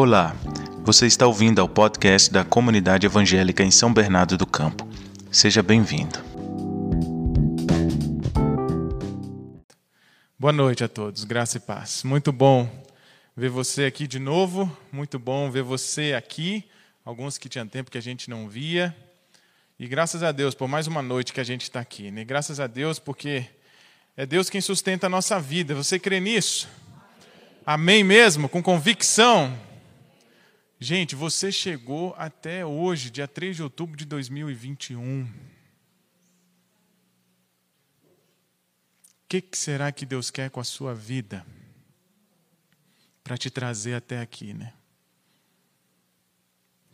Olá, você está ouvindo ao podcast da Comunidade Evangélica em São Bernardo do Campo. Seja bem-vindo. Boa noite a todos, graça e paz. Muito bom ver você aqui de novo, muito bom ver você aqui, alguns que tinham tempo que a gente não via. E graças a Deus por mais uma noite que a gente está aqui. Né? Graças a Deus porque é Deus quem sustenta a nossa vida. Você crê nisso? Amém mesmo? Com convicção? Gente, você chegou até hoje, dia 3 de outubro de 2021. O que, que será que Deus quer com a sua vida? Para te trazer até aqui, né?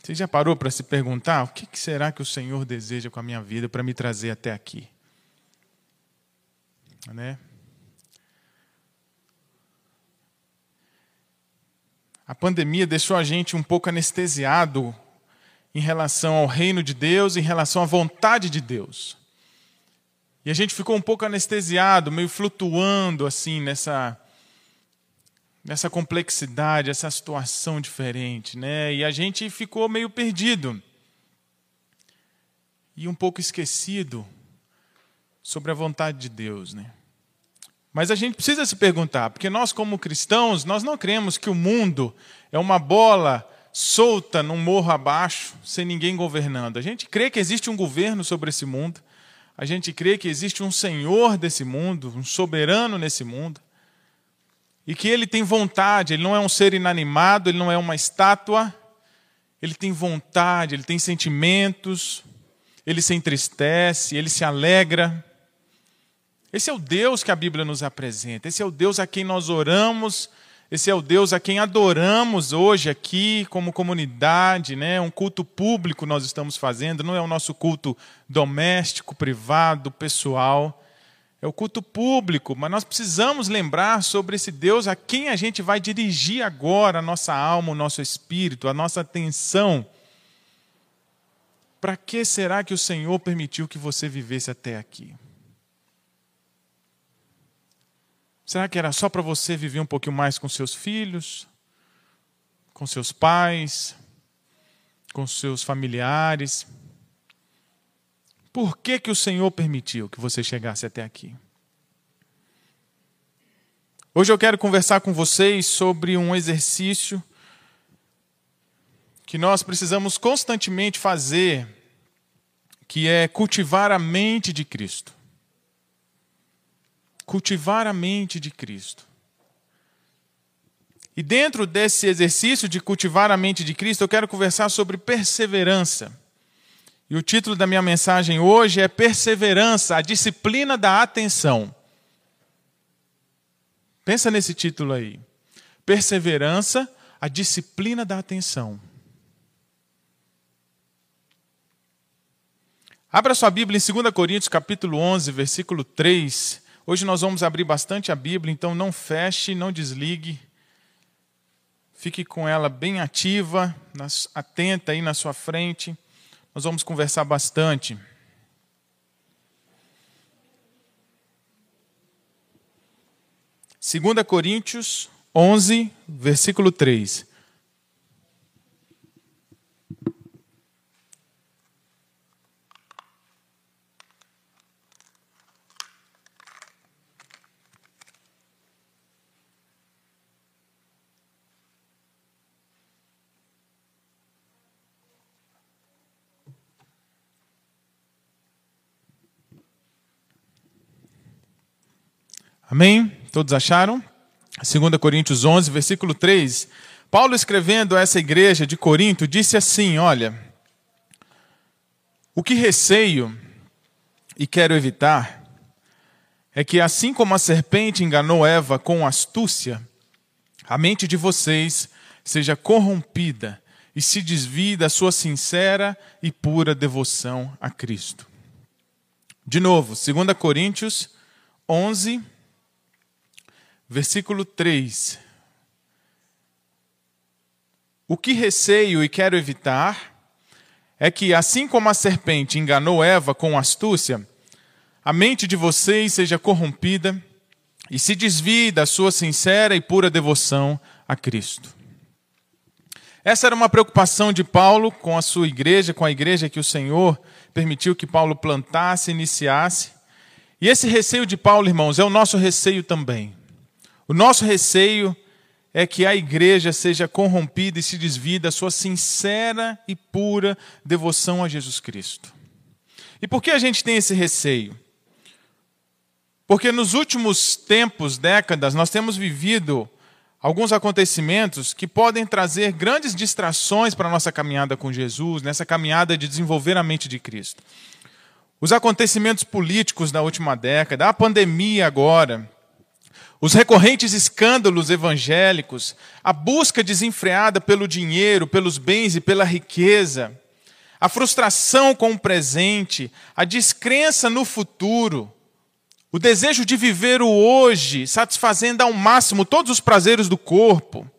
Você já parou para se perguntar o que, que será que o Senhor deseja com a minha vida para me trazer até aqui? Né? A pandemia deixou a gente um pouco anestesiado em relação ao reino de Deus, em relação à vontade de Deus. E a gente ficou um pouco anestesiado, meio flutuando assim nessa nessa complexidade, essa situação diferente, né? E a gente ficou meio perdido. E um pouco esquecido sobre a vontade de Deus, né? Mas a gente precisa se perguntar, porque nós, como cristãos, nós não cremos que o mundo é uma bola solta num morro abaixo, sem ninguém governando. A gente crê que existe um governo sobre esse mundo, a gente crê que existe um senhor desse mundo, um soberano nesse mundo, e que ele tem vontade, ele não é um ser inanimado, ele não é uma estátua, ele tem vontade, ele tem sentimentos, ele se entristece, ele se alegra. Esse é o Deus que a Bíblia nos apresenta, esse é o Deus a quem nós oramos, esse é o Deus a quem adoramos hoje aqui como comunidade, né? Um culto público nós estamos fazendo, não é o nosso culto doméstico, privado, pessoal. É o culto público, mas nós precisamos lembrar sobre esse Deus a quem a gente vai dirigir agora a nossa alma, o nosso espírito, a nossa atenção. Para que será que o Senhor permitiu que você vivesse até aqui? Será que era só para você viver um pouquinho mais com seus filhos, com seus pais, com seus familiares? Por que, que o Senhor permitiu que você chegasse até aqui? Hoje eu quero conversar com vocês sobre um exercício que nós precisamos constantemente fazer, que é cultivar a mente de Cristo cultivar a mente de Cristo. E dentro desse exercício de cultivar a mente de Cristo, eu quero conversar sobre perseverança. E o título da minha mensagem hoje é Perseverança, a disciplina da atenção. Pensa nesse título aí. Perseverança, a disciplina da atenção. Abra sua Bíblia em 2 Coríntios, capítulo 11, versículo 3 Hoje nós vamos abrir bastante a Bíblia, então não feche, não desligue. Fique com ela bem ativa, atenta aí na sua frente. Nós vamos conversar bastante. Segunda Coríntios 11, versículo 3. Amém? Todos acharam? 2 Coríntios 11, versículo 3. Paulo escrevendo a essa igreja de Corinto disse assim: Olha, o que receio e quero evitar é que, assim como a serpente enganou Eva com astúcia, a mente de vocês seja corrompida e se desvie da sua sincera e pura devoção a Cristo. De novo, 2 Coríntios 11, Versículo 3. O que receio e quero evitar é que, assim como a serpente enganou Eva com astúcia, a mente de vocês seja corrompida e se desvie da sua sincera e pura devoção a Cristo. Essa era uma preocupação de Paulo com a sua igreja, com a igreja que o Senhor permitiu que Paulo plantasse, iniciasse. E esse receio de Paulo, irmãos, é o nosso receio também. O nosso receio é que a igreja seja corrompida e se desvie da sua sincera e pura devoção a Jesus Cristo. E por que a gente tem esse receio? Porque nos últimos tempos, décadas, nós temos vivido alguns acontecimentos que podem trazer grandes distrações para a nossa caminhada com Jesus, nessa caminhada de desenvolver a mente de Cristo. Os acontecimentos políticos da última década, a pandemia agora, os recorrentes escândalos evangélicos, a busca desenfreada pelo dinheiro, pelos bens e pela riqueza, a frustração com o presente, a descrença no futuro, o desejo de viver o hoje, satisfazendo ao máximo todos os prazeres do corpo.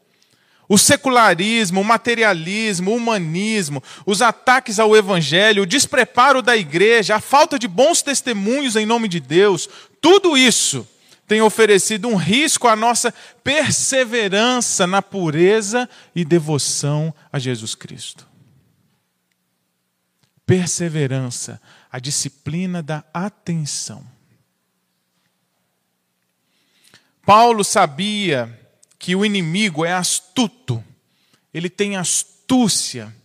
O secularismo, o materialismo, o humanismo, os ataques ao evangelho, o despreparo da igreja, a falta de bons testemunhos em nome de Deus, tudo isso tem oferecido um risco à nossa perseverança na pureza e devoção a Jesus Cristo. Perseverança, a disciplina da atenção. Paulo sabia que o inimigo é astuto, ele tem astúcia,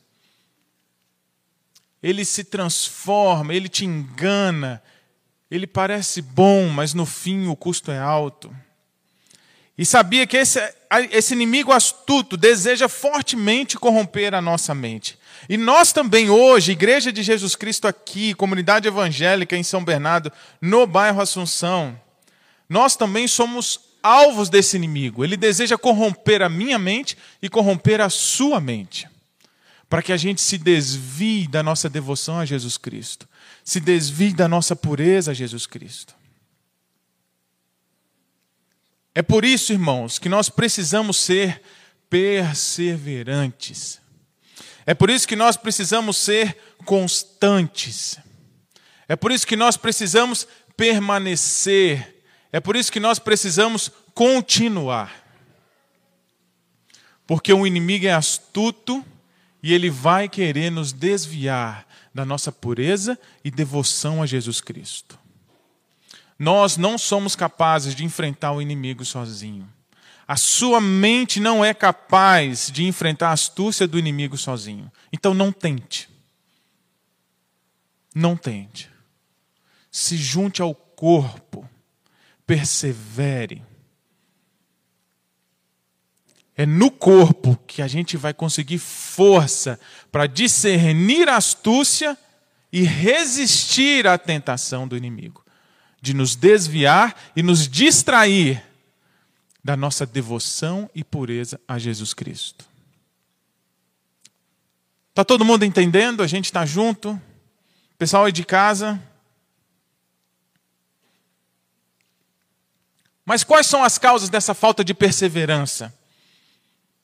ele se transforma, ele te engana, ele parece bom, mas no fim o custo é alto. E sabia que esse, esse inimigo astuto deseja fortemente corromper a nossa mente. E nós também hoje, Igreja de Jesus Cristo aqui, comunidade evangélica em São Bernardo, no bairro Assunção, nós também somos alvos desse inimigo. Ele deseja corromper a minha mente e corromper a sua mente, para que a gente se desvie da nossa devoção a Jesus Cristo, se desvie da nossa pureza a Jesus Cristo. É por isso, irmãos, que nós precisamos ser perseverantes. É por isso que nós precisamos ser constantes. É por isso que nós precisamos permanecer é por isso que nós precisamos continuar. Porque o inimigo é astuto e ele vai querer nos desviar da nossa pureza e devoção a Jesus Cristo. Nós não somos capazes de enfrentar o inimigo sozinho. A sua mente não é capaz de enfrentar a astúcia do inimigo sozinho. Então não tente. Não tente. Se junte ao corpo persevere. É no corpo que a gente vai conseguir força para discernir a astúcia e resistir à tentação do inimigo, de nos desviar e nos distrair da nossa devoção e pureza a Jesus Cristo. Está todo mundo entendendo? A gente está junto? Pessoal aí de casa? Mas quais são as causas dessa falta de perseverança?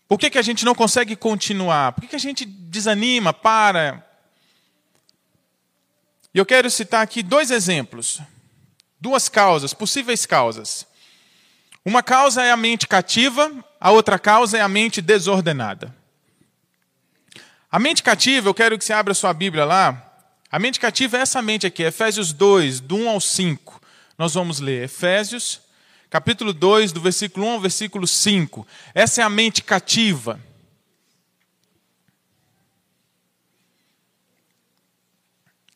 Por que, que a gente não consegue continuar? Por que, que a gente desanima, para? E eu quero citar aqui dois exemplos, duas causas, possíveis causas. Uma causa é a mente cativa, a outra causa é a mente desordenada. A mente cativa, eu quero que você abra sua Bíblia lá. A mente cativa é essa mente aqui, Efésios 2, do 1 ao 5. Nós vamos ler Efésios capítulo 2, do versículo 1 ao versículo 5. Essa é a mente cativa.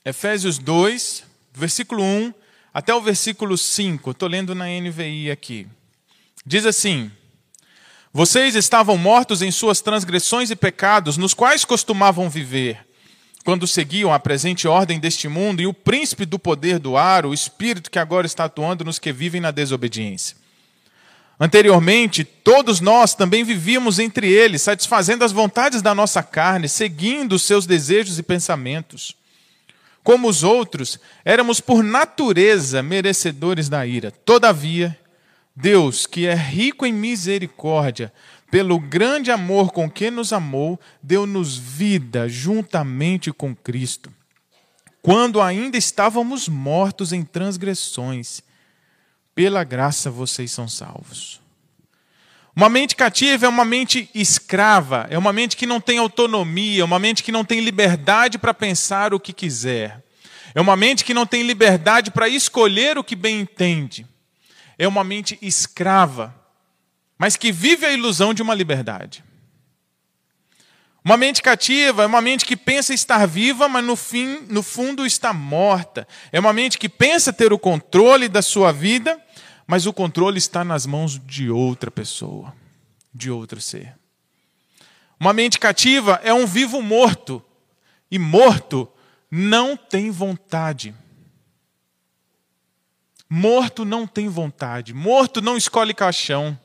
Efésios 2, versículo 1 até o versículo 5. Estou lendo na NVI aqui. Diz assim: Vocês estavam mortos em suas transgressões e pecados, nos quais costumavam viver quando seguiam a presente ordem deste mundo e o príncipe do poder do ar, o espírito que agora está atuando nos que vivem na desobediência. Anteriormente, todos nós também vivíamos entre eles, satisfazendo as vontades da nossa carne, seguindo os seus desejos e pensamentos. Como os outros, éramos por natureza merecedores da ira. Todavia, Deus, que é rico em misericórdia, pelo grande amor com que nos amou, deu-nos vida juntamente com Cristo. Quando ainda estávamos mortos em transgressões, pela graça vocês são salvos. Uma mente cativa é uma mente escrava, é uma mente que não tem autonomia, é uma mente que não tem liberdade para pensar o que quiser. É uma mente que não tem liberdade para escolher o que bem entende. É uma mente escrava, mas que vive a ilusão de uma liberdade. Uma mente cativa é uma mente que pensa estar viva, mas no fim, no fundo está morta. É uma mente que pensa ter o controle da sua vida, mas o controle está nas mãos de outra pessoa, de outro ser. Uma mente cativa é um vivo morto, e morto não tem vontade. Morto não tem vontade, morto não escolhe caixão.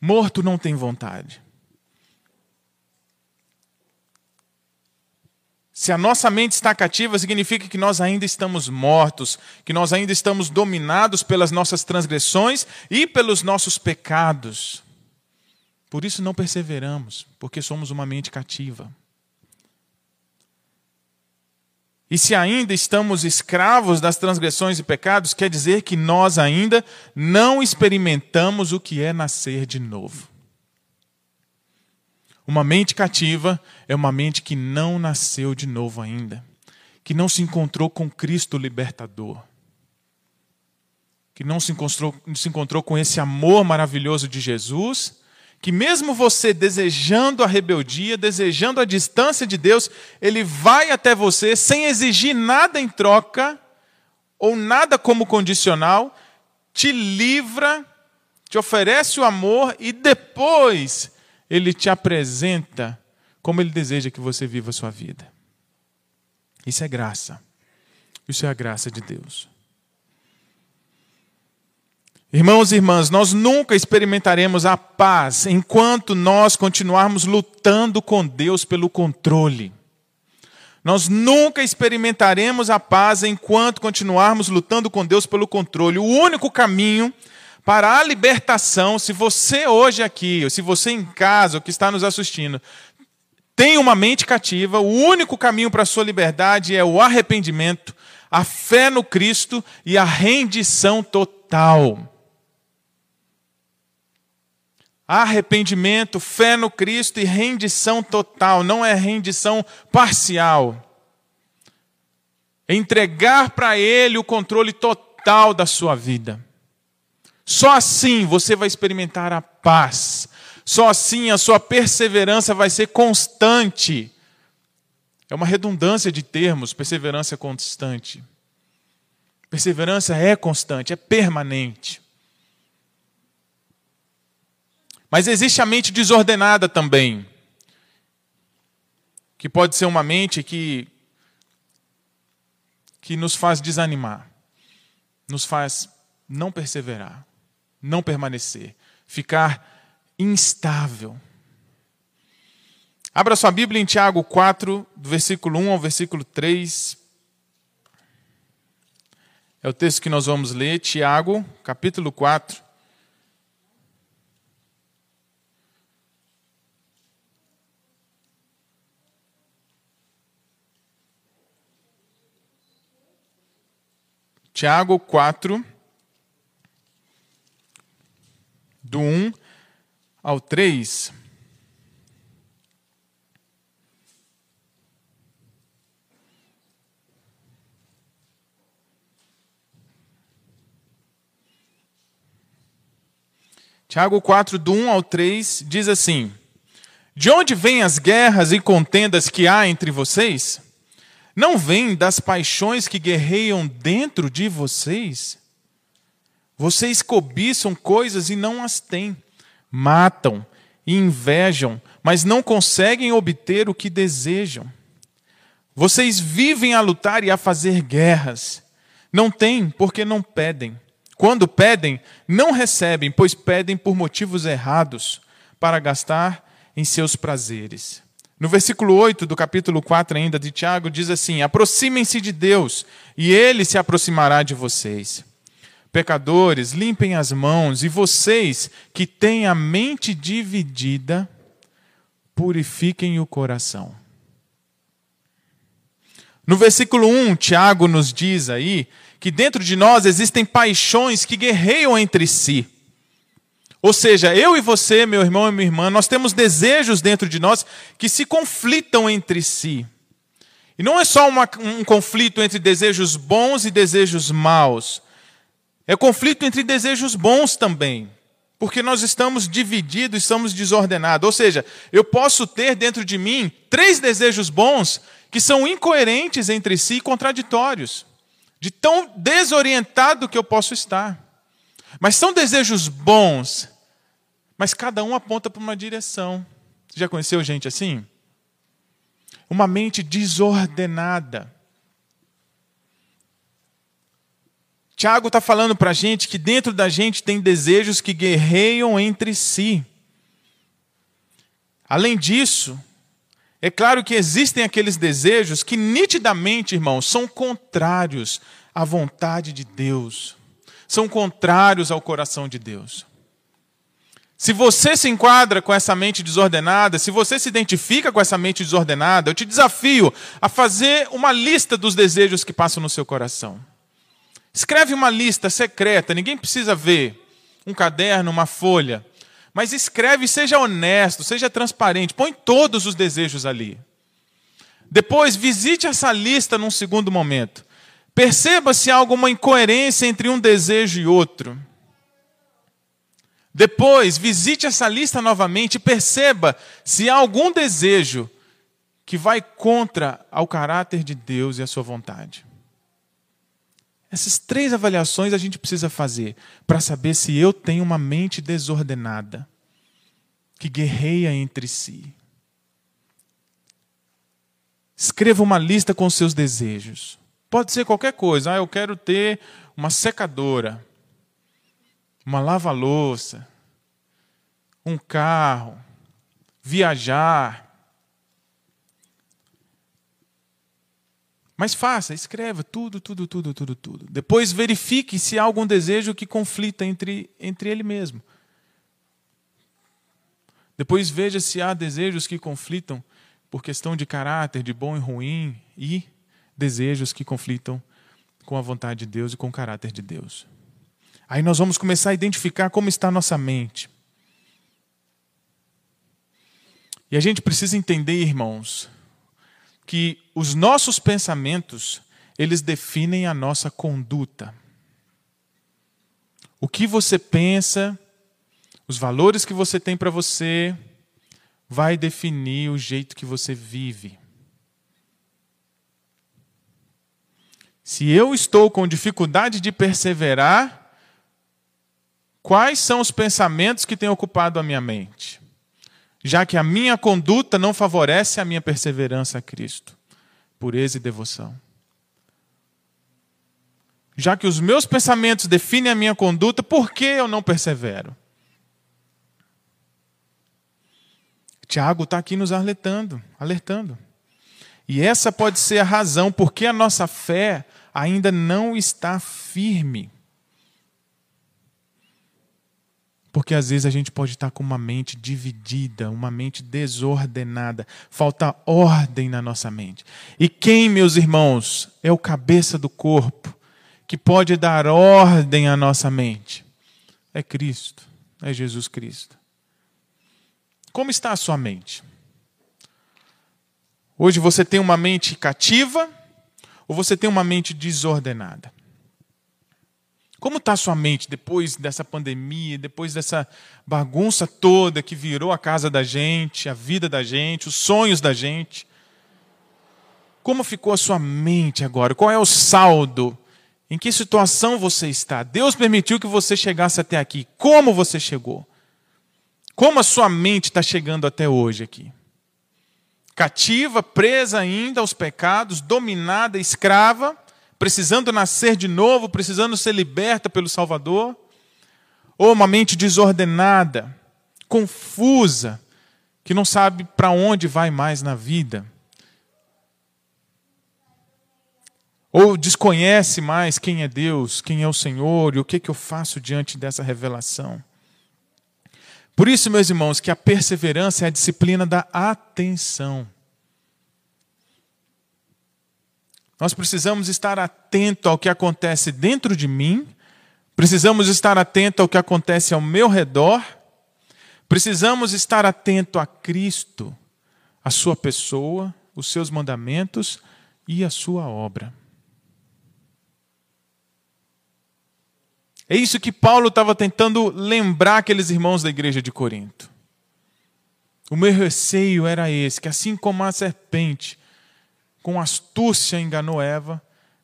Morto não tem vontade. Se a nossa mente está cativa, significa que nós ainda estamos mortos, que nós ainda estamos dominados pelas nossas transgressões e pelos nossos pecados. Por isso não perseveramos, porque somos uma mente cativa. E se ainda estamos escravos das transgressões e pecados, quer dizer que nós ainda não experimentamos o que é nascer de novo. Uma mente cativa é uma mente que não nasceu de novo ainda, que não se encontrou com Cristo libertador, que não se encontrou, se encontrou com esse amor maravilhoso de Jesus que mesmo você desejando a rebeldia, desejando a distância de Deus, ele vai até você sem exigir nada em troca ou nada como condicional, te livra, te oferece o amor e depois ele te apresenta como ele deseja que você viva a sua vida. Isso é graça. Isso é a graça de Deus. Irmãos e irmãs, nós nunca experimentaremos a paz enquanto nós continuarmos lutando com Deus pelo controle. Nós nunca experimentaremos a paz enquanto continuarmos lutando com Deus pelo controle. O único caminho para a libertação, se você hoje aqui, ou se você em casa, ou que está nos assistindo, tem uma mente cativa, o único caminho para a sua liberdade é o arrependimento, a fé no Cristo e a rendição total. Arrependimento, fé no Cristo e rendição total, não é rendição parcial. Entregar para Ele o controle total da sua vida. Só assim você vai experimentar a paz. Só assim a sua perseverança vai ser constante. É uma redundância de termos, perseverança constante. Perseverança é constante, é permanente. Mas existe a mente desordenada também, que pode ser uma mente que, que nos faz desanimar, nos faz não perseverar, não permanecer, ficar instável. Abra sua Bíblia em Tiago 4, do versículo 1 ao versículo 3. É o texto que nós vamos ler, Tiago, capítulo 4, Tiago 4, do 1 ao 3. Tiago 4, do 1 ao 3, diz assim: De onde vêm as guerras e contendas que há entre vocês? Não vem das paixões que guerreiam dentro de vocês? Vocês cobiçam coisas e não as têm, matam e invejam, mas não conseguem obter o que desejam. Vocês vivem a lutar e a fazer guerras. Não têm porque não pedem. Quando pedem, não recebem, pois pedem por motivos errados, para gastar em seus prazeres. No versículo 8 do capítulo 4 ainda de Tiago diz assim: Aproximem-se de Deus, e ele se aproximará de vocês. Pecadores, limpem as mãos, e vocês que têm a mente dividida, purifiquem o coração. No versículo 1, Tiago nos diz aí que dentro de nós existem paixões que guerreiam entre si. Ou seja, eu e você, meu irmão e minha irmã, nós temos desejos dentro de nós que se conflitam entre si. E não é só uma, um conflito entre desejos bons e desejos maus. É conflito entre desejos bons também. Porque nós estamos divididos, estamos desordenados. Ou seja, eu posso ter dentro de mim três desejos bons que são incoerentes entre si e contraditórios. De tão desorientado que eu posso estar. Mas são desejos bons, mas cada um aponta para uma direção. Você já conheceu gente assim? Uma mente desordenada. Tiago está falando para a gente que dentro da gente tem desejos que guerreiam entre si. Além disso, é claro que existem aqueles desejos que nitidamente, irmãos, são contrários à vontade de Deus, são contrários ao coração de Deus. Se você se enquadra com essa mente desordenada, se você se identifica com essa mente desordenada, eu te desafio a fazer uma lista dos desejos que passam no seu coração. Escreve uma lista secreta, ninguém precisa ver. Um caderno, uma folha. Mas escreve, seja honesto, seja transparente, põe todos os desejos ali. Depois, visite essa lista num segundo momento. Perceba se há alguma incoerência entre um desejo e outro. Depois, visite essa lista novamente e perceba se há algum desejo que vai contra ao caráter de Deus e a sua vontade. Essas três avaliações a gente precisa fazer para saber se eu tenho uma mente desordenada, que guerreia entre si. Escreva uma lista com seus desejos. Pode ser qualquer coisa. Ah, eu quero ter uma secadora, uma lava-louça, um carro, viajar, Mas faça, escreva tudo, tudo, tudo, tudo, tudo. Depois verifique se há algum desejo que conflita entre, entre ele mesmo. Depois veja se há desejos que conflitam por questão de caráter, de bom e ruim, e desejos que conflitam com a vontade de Deus e com o caráter de Deus. Aí nós vamos começar a identificar como está a nossa mente. E a gente precisa entender, irmãos, que os nossos pensamentos, eles definem a nossa conduta. O que você pensa, os valores que você tem para você, vai definir o jeito que você vive. Se eu estou com dificuldade de perseverar, quais são os pensamentos que têm ocupado a minha mente? já que a minha conduta não favorece a minha perseverança a Cristo, pureza e devoção. Já que os meus pensamentos definem a minha conduta, por que eu não persevero? Tiago está aqui nos alertando, alertando. E essa pode ser a razão por que a nossa fé ainda não está firme. Porque às vezes a gente pode estar com uma mente dividida, uma mente desordenada, falta ordem na nossa mente. E quem, meus irmãos, é o cabeça do corpo que pode dar ordem à nossa mente? É Cristo, é Jesus Cristo. Como está a sua mente? Hoje você tem uma mente cativa ou você tem uma mente desordenada? Como está a sua mente depois dessa pandemia, depois dessa bagunça toda que virou a casa da gente, a vida da gente, os sonhos da gente? Como ficou a sua mente agora? Qual é o saldo? Em que situação você está? Deus permitiu que você chegasse até aqui. Como você chegou? Como a sua mente está chegando até hoje aqui? Cativa, presa ainda aos pecados, dominada, escrava precisando nascer de novo, precisando ser liberta pelo Salvador, ou uma mente desordenada, confusa, que não sabe para onde vai mais na vida, ou desconhece mais quem é Deus, quem é o Senhor e o que, que eu faço diante dessa revelação. Por isso, meus irmãos, que a perseverança é a disciplina da atenção. Nós precisamos estar atento ao que acontece dentro de mim, precisamos estar atento ao que acontece ao meu redor, precisamos estar atento a Cristo, a sua pessoa, os seus mandamentos e a sua obra. É isso que Paulo estava tentando lembrar aqueles irmãos da igreja de Corinto. O meu receio era esse: que assim como a serpente, com astúcia, enganou Eva,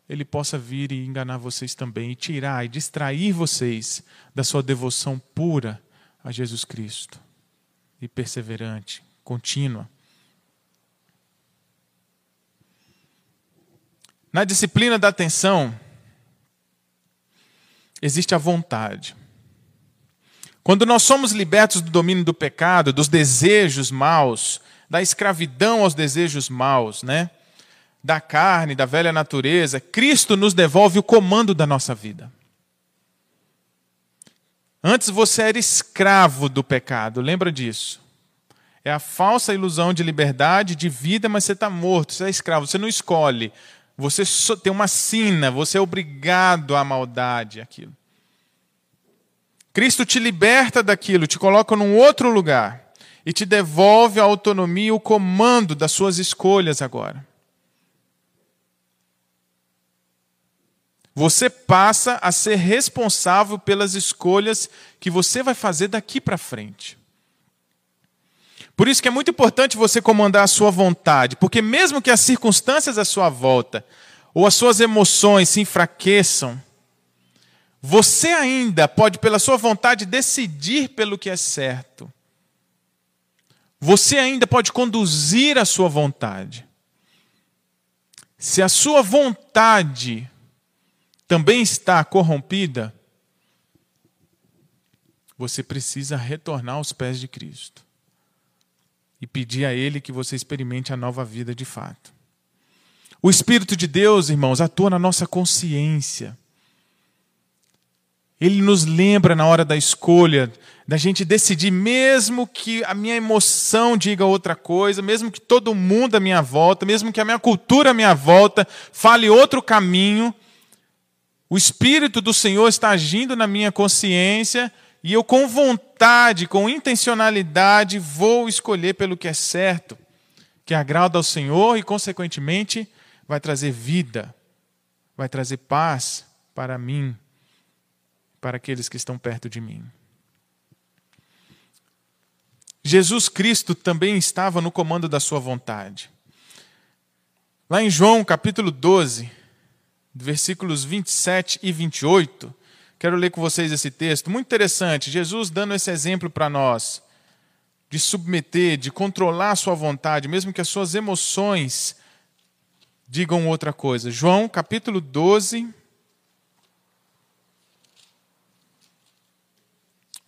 ele possa vir e enganar vocês também, e tirar e distrair vocês da sua devoção pura a Jesus Cristo, e perseverante, contínua. Na disciplina da atenção, existe a vontade. Quando nós somos libertos do domínio do pecado, dos desejos maus, da escravidão aos desejos maus, né? Da carne, da velha natureza, Cristo nos devolve o comando da nossa vida. Antes você era escravo do pecado, lembra disso? É a falsa ilusão de liberdade, de vida, mas você está morto, você é escravo, você não escolhe. Você tem uma sina, você é obrigado à maldade, aquilo. Cristo te liberta daquilo, te coloca num outro lugar e te devolve a autonomia e o comando das suas escolhas agora. Você passa a ser responsável pelas escolhas que você vai fazer daqui para frente. Por isso que é muito importante você comandar a sua vontade, porque mesmo que as circunstâncias à sua volta ou as suas emoções se enfraqueçam, você ainda pode, pela sua vontade, decidir pelo que é certo. Você ainda pode conduzir a sua vontade. Se a sua vontade também está corrompida, você precisa retornar aos pés de Cristo e pedir a Ele que você experimente a nova vida de fato. O Espírito de Deus, irmãos, atua na nossa consciência. Ele nos lembra na hora da escolha, da gente decidir, mesmo que a minha emoção diga outra coisa, mesmo que todo mundo à minha volta, mesmo que a minha cultura à minha volta fale outro caminho, o Espírito do Senhor está agindo na minha consciência e eu, com vontade, com intencionalidade, vou escolher pelo que é certo, que agrada ao Senhor e, consequentemente, vai trazer vida, vai trazer paz para mim, para aqueles que estão perto de mim. Jesus Cristo também estava no comando da sua vontade. Lá em João capítulo 12, versículos 27 e 28, Quero ler com vocês esse texto, muito interessante. Jesus dando esse exemplo para nós, de submeter, de controlar a sua vontade, mesmo que as suas emoções digam outra coisa. João capítulo 12,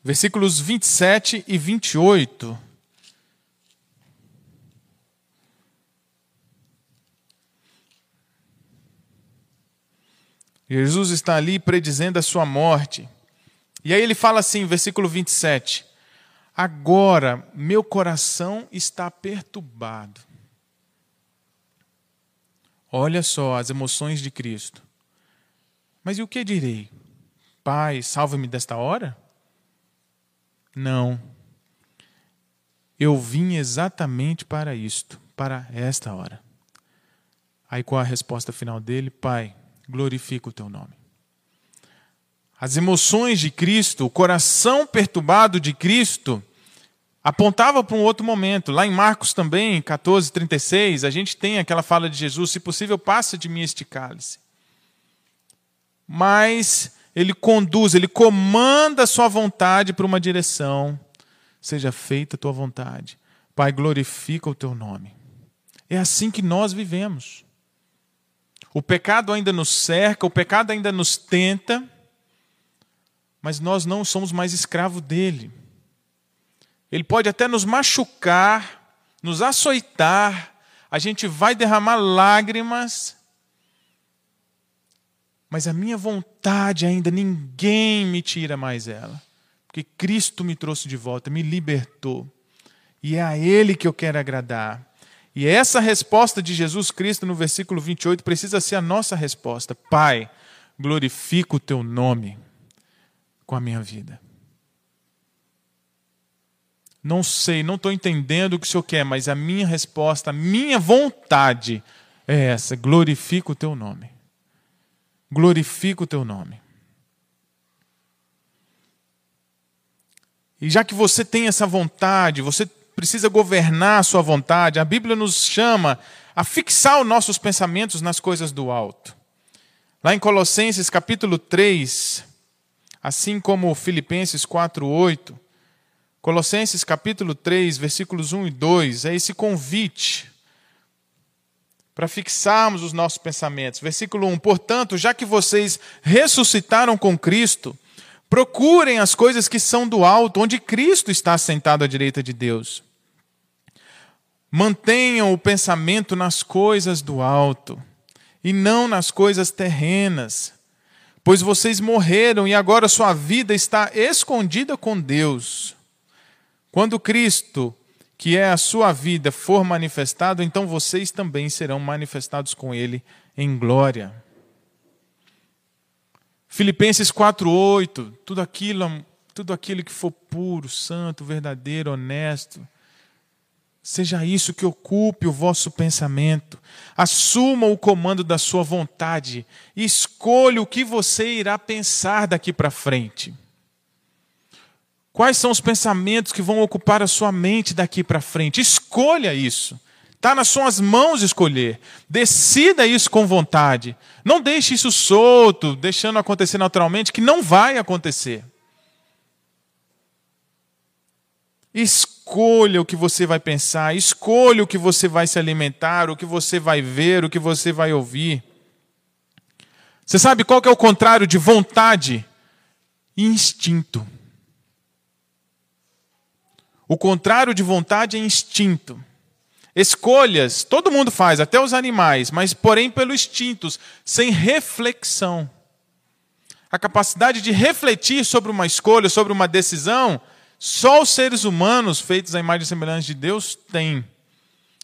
versículos 27 e 28. Jesus está ali predizendo a sua morte. E aí ele fala assim, versículo 27. Agora meu coração está perturbado. Olha só as emoções de Cristo. Mas e o que direi? Pai, salva-me desta hora? Não. Eu vim exatamente para isto, para esta hora. Aí qual a resposta final dele? Pai, glorifica o teu nome. As emoções de Cristo, o coração perturbado de Cristo, apontava para um outro momento. Lá em Marcos também, 14, 36, a gente tem aquela fala de Jesus: se possível, passa de mim este cálice. Mas ele conduz, ele comanda a sua vontade para uma direção. Seja feita a tua vontade. Pai, glorifica o teu nome. É assim que nós vivemos. O pecado ainda nos cerca, o pecado ainda nos tenta, mas nós não somos mais escravos dele. Ele pode até nos machucar, nos açoitar, a gente vai derramar lágrimas, mas a minha vontade ainda ninguém me tira mais ela, porque Cristo me trouxe de volta, me libertou, e é a Ele que eu quero agradar. E essa resposta de Jesus Cristo no versículo 28 precisa ser a nossa resposta. Pai, glorifico o teu nome com a minha vida. Não sei, não estou entendendo o que o Senhor quer, mas a minha resposta, a minha vontade é essa: glorifica o teu nome. Glorifica o teu nome. E já que você tem essa vontade, você precisa governar a sua vontade, a Bíblia nos chama a fixar os nossos pensamentos nas coisas do alto. Lá em Colossenses capítulo 3, assim como Filipenses 4, 8, Colossenses capítulo 3, versículos 1 e 2, é esse convite para fixarmos os nossos pensamentos. Versículo 1: Portanto, já que vocês ressuscitaram com Cristo, procurem as coisas que são do alto, onde Cristo está sentado à direita de Deus. Mantenham o pensamento nas coisas do alto e não nas coisas terrenas, pois vocês morreram e agora sua vida está escondida com Deus. Quando Cristo, que é a sua vida, for manifestado, então vocês também serão manifestados com Ele em glória. Filipenses 4:8, tudo aquilo, tudo aquilo que for puro, santo, verdadeiro, honesto, seja isso que ocupe o vosso pensamento. Assuma o comando da sua vontade e escolha o que você irá pensar daqui para frente. Quais são os pensamentos que vão ocupar a sua mente daqui para frente? Escolha isso. Está nas suas mãos escolher. Decida isso com vontade. Não deixe isso solto, deixando acontecer naturalmente, que não vai acontecer. Escolha o que você vai pensar, escolha o que você vai se alimentar, o que você vai ver, o que você vai ouvir. Você sabe qual que é o contrário de vontade? Instinto. O contrário de vontade é instinto. Escolhas, todo mundo faz, até os animais, mas porém pelo instintos, sem reflexão. A capacidade de refletir sobre uma escolha, sobre uma decisão, só os seres humanos feitos à imagem e semelhança de Deus têm,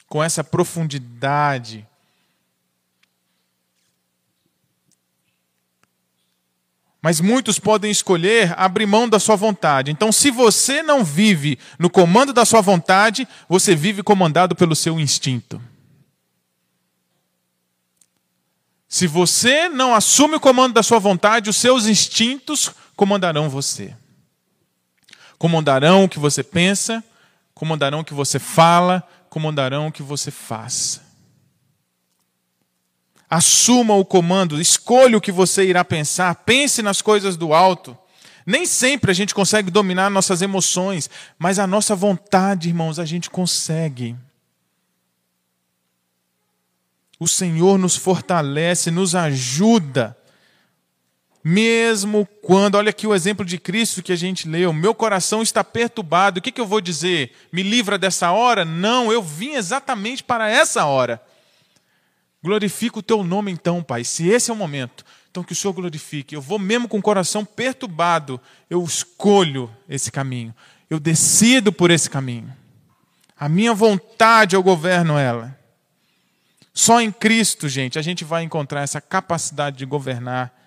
com essa profundidade Mas muitos podem escolher abrir mão da sua vontade. Então, se você não vive no comando da sua vontade, você vive comandado pelo seu instinto. Se você não assume o comando da sua vontade, os seus instintos comandarão você. Comandarão o que você pensa, comandarão o que você fala, comandarão o que você faz. Assuma o comando, escolha o que você irá pensar, pense nas coisas do alto. Nem sempre a gente consegue dominar nossas emoções, mas a nossa vontade, irmãos, a gente consegue. O Senhor nos fortalece, nos ajuda. Mesmo quando, olha aqui o exemplo de Cristo que a gente leu, meu coração está perturbado, o que, que eu vou dizer? Me livra dessa hora? Não, eu vim exatamente para essa hora. Glorifica o teu nome então, Pai. Se esse é o momento, então que o Senhor glorifique. Eu vou mesmo com o coração perturbado, eu escolho esse caminho. Eu decido por esse caminho. A minha vontade eu governo ela. Só em Cristo, gente, a gente vai encontrar essa capacidade de governar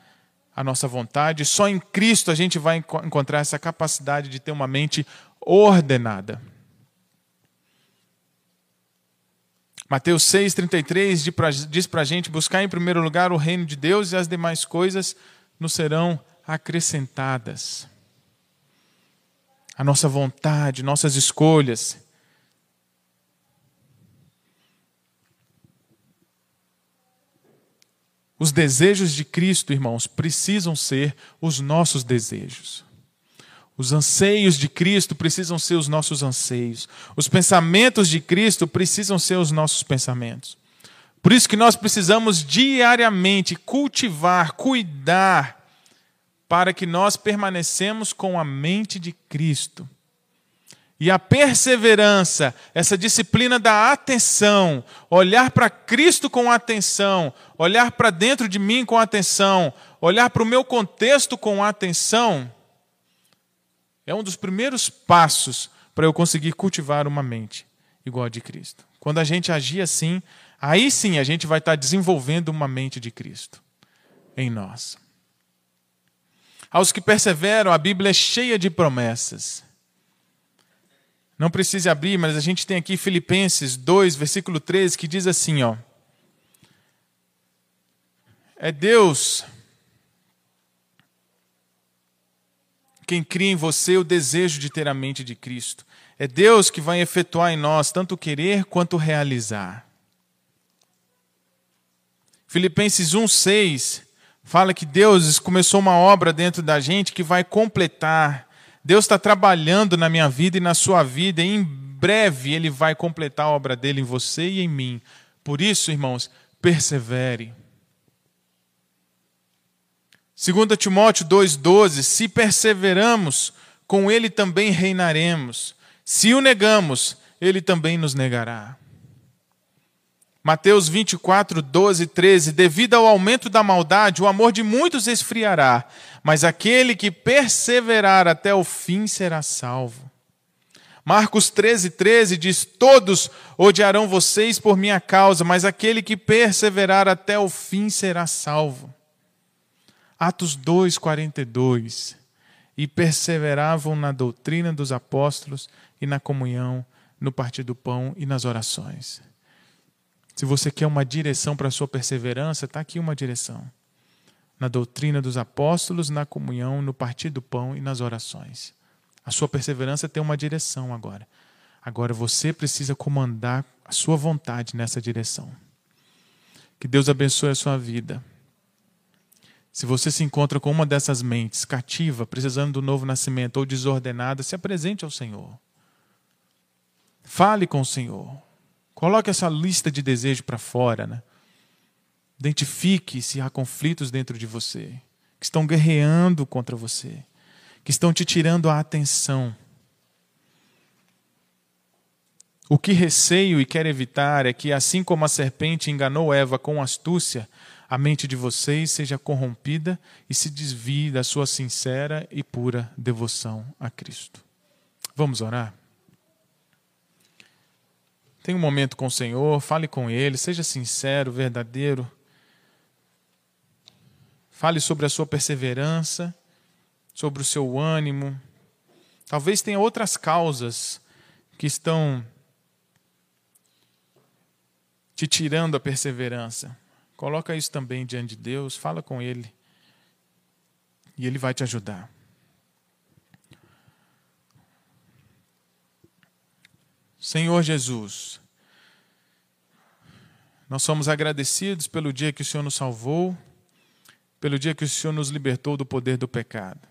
a nossa vontade. Só em Cristo a gente vai encontrar essa capacidade de ter uma mente ordenada. Mateus 6,33 diz para a gente buscar em primeiro lugar o reino de Deus e as demais coisas nos serão acrescentadas. A nossa vontade, nossas escolhas. Os desejos de Cristo, irmãos, precisam ser os nossos desejos. Os anseios de Cristo precisam ser os nossos anseios. Os pensamentos de Cristo precisam ser os nossos pensamentos. Por isso que nós precisamos diariamente cultivar, cuidar, para que nós permanecemos com a mente de Cristo. E a perseverança, essa disciplina da atenção, olhar para Cristo com atenção, olhar para dentro de mim com atenção, olhar para o meu contexto com atenção, é um dos primeiros passos para eu conseguir cultivar uma mente igual a de Cristo. Quando a gente agir assim, aí sim a gente vai estar desenvolvendo uma mente de Cristo em nós. Aos que perseveram, a Bíblia é cheia de promessas. Não precise abrir, mas a gente tem aqui Filipenses 2, versículo 13, que diz assim, ó: É Deus quem cria em você o desejo de ter a mente de Cristo. É Deus que vai efetuar em nós tanto querer quanto realizar. Filipenses 1:6 fala que Deus começou uma obra dentro da gente que vai completar. Deus está trabalhando na minha vida e na sua vida, e em breve Ele vai completar a obra dele em você e em mim. Por isso, irmãos, persevere. 2 Timóteo 2,12: Se perseveramos, com ele também reinaremos. Se o negamos, ele também nos negará. Mateus 24, 12 e 13: Devido ao aumento da maldade, o amor de muitos esfriará, mas aquele que perseverar até o fim será salvo. Marcos 13, 13 diz: Todos odiarão vocês por minha causa, mas aquele que perseverar até o fim será salvo. Atos 2, 42. E perseveravam na doutrina dos apóstolos e na comunhão, no partir do pão e nas orações. Se você quer uma direção para a sua perseverança, está aqui uma direção. Na doutrina dos apóstolos, na comunhão, no partir do pão e nas orações. A sua perseverança tem uma direção agora. Agora você precisa comandar a sua vontade nessa direção. Que Deus abençoe a sua vida. Se você se encontra com uma dessas mentes cativa, precisando do novo nascimento ou desordenada, se apresente ao Senhor. Fale com o Senhor. Coloque essa lista de desejo para fora. Né? Identifique se há conflitos dentro de você, que estão guerreando contra você, que estão te tirando a atenção. O que receio e quero evitar é que, assim como a serpente enganou Eva com astúcia, a mente de vocês seja corrompida e se desvie da sua sincera e pura devoção a Cristo. Vamos orar? Tenha um momento com o Senhor, fale com Ele, seja sincero, verdadeiro. Fale sobre a sua perseverança, sobre o seu ânimo. Talvez tenha outras causas que estão te tirando a perseverança. Coloca isso também diante de Deus, fala com Ele. E Ele vai te ajudar. Senhor Jesus, nós somos agradecidos pelo dia que o Senhor nos salvou, pelo dia que o Senhor nos libertou do poder do pecado.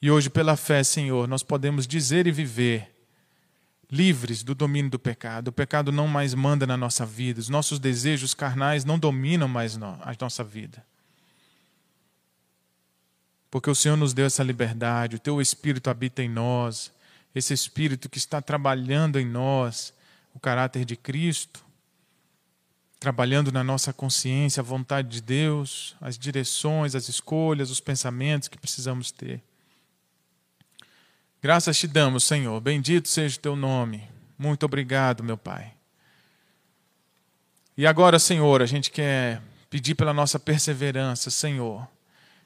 E hoje, pela fé, Senhor, nós podemos dizer e viver livres do domínio do pecado. O pecado não mais manda na nossa vida, os nossos desejos carnais não dominam mais a nossa vida. Porque o Senhor nos deu essa liberdade, o teu Espírito habita em nós, esse Espírito que está trabalhando em nós o caráter de Cristo, trabalhando na nossa consciência a vontade de Deus, as direções, as escolhas, os pensamentos que precisamos ter. Graças te damos, Senhor. Bendito seja o teu nome. Muito obrigado, meu Pai. E agora, Senhor, a gente quer pedir pela nossa perseverança, Senhor,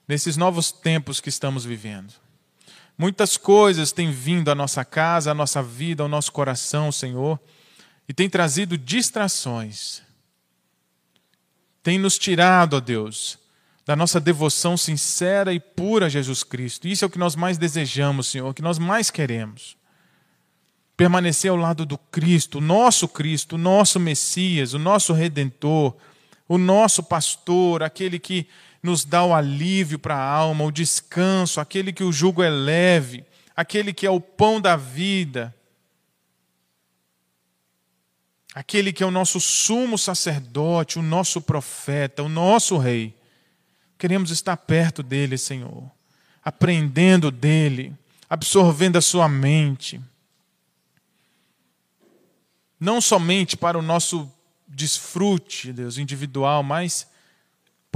nesses novos tempos que estamos vivendo. Muitas coisas têm vindo à nossa casa, à nossa vida, ao nosso coração, Senhor, e têm trazido distrações. Tem nos tirado, ó Deus, da nossa devoção sincera e pura a Jesus Cristo. Isso é o que nós mais desejamos, Senhor, o que nós mais queremos. Permanecer ao lado do Cristo, o nosso Cristo, o nosso Messias, o nosso Redentor, o nosso pastor, aquele que nos dá o alívio para a alma, o descanso, aquele que o jugo é leve, aquele que é o pão da vida, aquele que é o nosso sumo sacerdote, o nosso profeta, o nosso rei. Queremos estar perto dele, Senhor, aprendendo dele, absorvendo a sua mente. Não somente para o nosso desfrute, Deus, individual, mas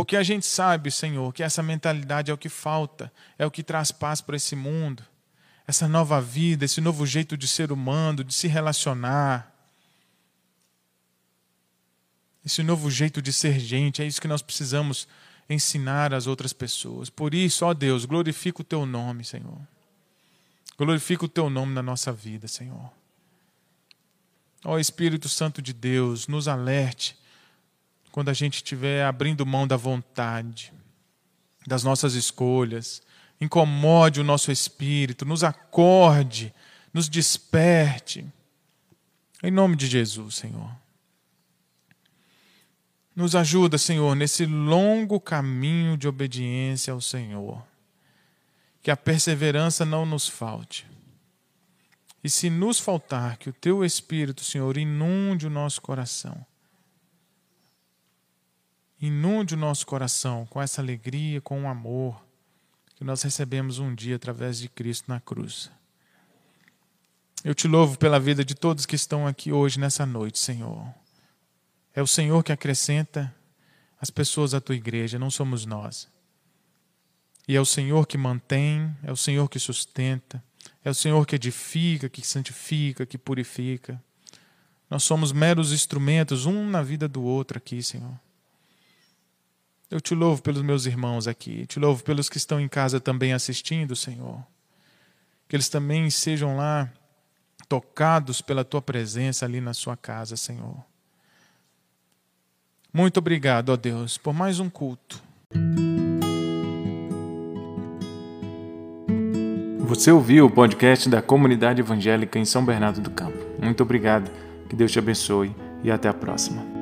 porque a gente sabe, Senhor, que essa mentalidade é o que falta, é o que traz paz para esse mundo. Essa nova vida, esse novo jeito de ser humano, de se relacionar. esse novo jeito de ser gente. É isso que nós precisamos ensinar às outras pessoas. Por isso, ó Deus, glorifica o teu nome, Senhor. Glorifica o teu nome na nossa vida, Senhor. Ó Espírito Santo de Deus, nos alerte quando a gente estiver abrindo mão da vontade, das nossas escolhas. Incomode o nosso espírito, nos acorde, nos desperte. Em nome de Jesus, Senhor. Nos ajuda, Senhor, nesse longo caminho de obediência ao Senhor. Que a perseverança não nos falte. E se nos faltar, que o teu Espírito, Senhor, inunde o nosso coração. Inunde o nosso coração com essa alegria, com o amor que nós recebemos um dia através de Cristo na cruz. Eu te louvo pela vida de todos que estão aqui hoje, nessa noite, Senhor. É o Senhor que acrescenta as pessoas à tua igreja, não somos nós. E é o Senhor que mantém, é o Senhor que sustenta, é o Senhor que edifica, que santifica, que purifica. Nós somos meros instrumentos, um na vida do outro aqui, Senhor. Eu te louvo pelos meus irmãos aqui, te louvo pelos que estão em casa também assistindo, Senhor. Que eles também sejam lá tocados pela tua presença ali na sua casa, Senhor. Muito obrigado, ó Deus, por mais um culto. Você ouviu o podcast da Comunidade Evangélica em São Bernardo do Campo. Muito obrigado, que Deus te abençoe e até a próxima.